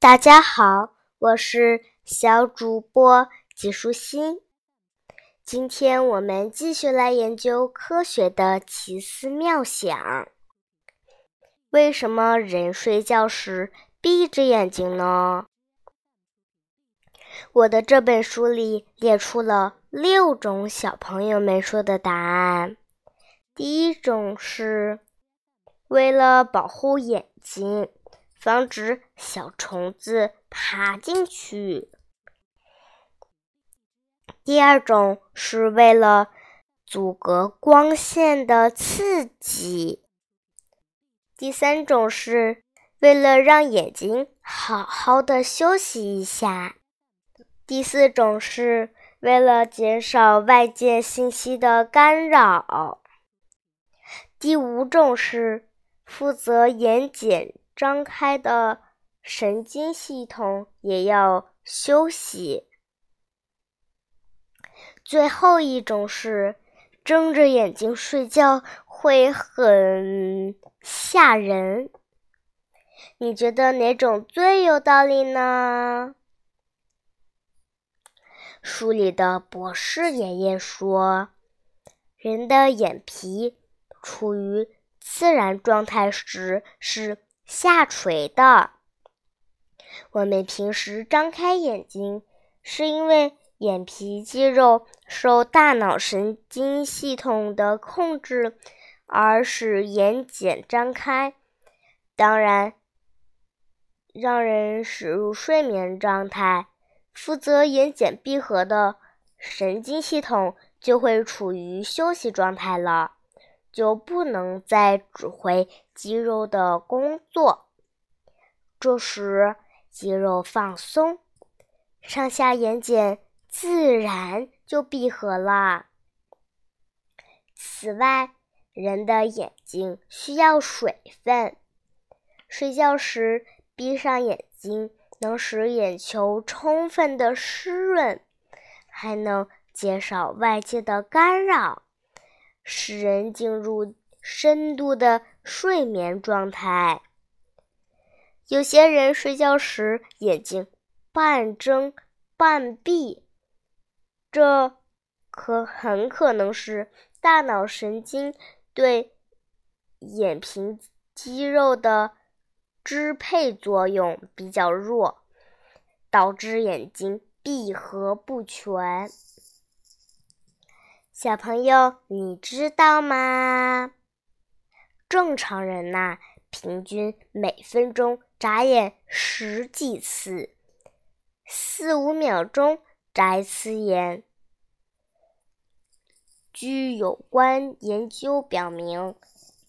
大家好，我是小主播纪舒心。今天我们继续来研究科学的奇思妙想。为什么人睡觉时闭着眼睛呢？我的这本书里列出了六种小朋友们说的答案。第一种是为了保护眼睛。防止小虫子爬进去。第二种是为了阻隔光线的刺激。第三种是为了让眼睛好好的休息一下。第四种是为了减少外界信息的干扰。第五种是负责眼睑。张开的神经系统也要休息。最后一种是睁着眼睛睡觉会很吓人。你觉得哪种最有道理呢？书里的博士爷爷说，人的眼皮处于自然状态时是。下垂的。我们平时张开眼睛，是因为眼皮肌肉受大脑神经系统的控制，而使眼睑张开。当然，让人驶入睡眠状态，负责眼睑闭合的神经系统就会处于休息状态了。就不能再指挥肌肉的工作，这时肌肉放松，上下眼睑自然就闭合了。此外，人的眼睛需要水分，睡觉时闭上眼睛能使眼球充分的湿润，还能减少外界的干扰。使人进入深度的睡眠状态。有些人睡觉时眼睛半睁半闭，这可很可能是大脑神经对眼皮肌肉的支配作用比较弱，导致眼睛闭合不全。小朋友，你知道吗？正常人呐，平均每分钟眨眼十几次，四五秒钟眨一次眼。据有关研究表明，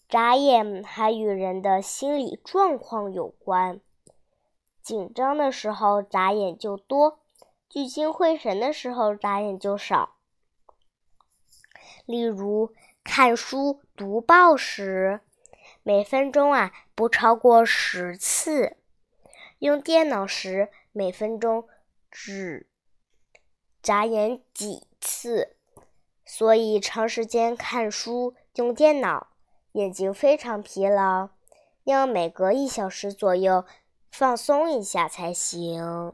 眨眼还与人的心理状况有关。紧张的时候眨眼就多，聚精会神的时候眨眼就少。例如，看书、读报时，每分钟啊不超过十次；用电脑时，每分钟只眨眼几次。所以，长时间看书、用电脑，眼睛非常疲劳，要每隔一小时左右放松一下才行。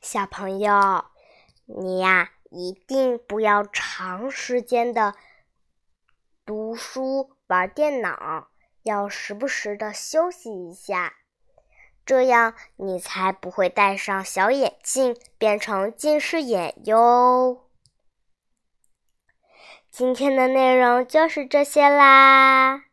小朋友，你呀。一定不要长时间的读书玩电脑，要时不时的休息一下，这样你才不会戴上小眼镜变成近视眼哟。今天的内容就是这些啦，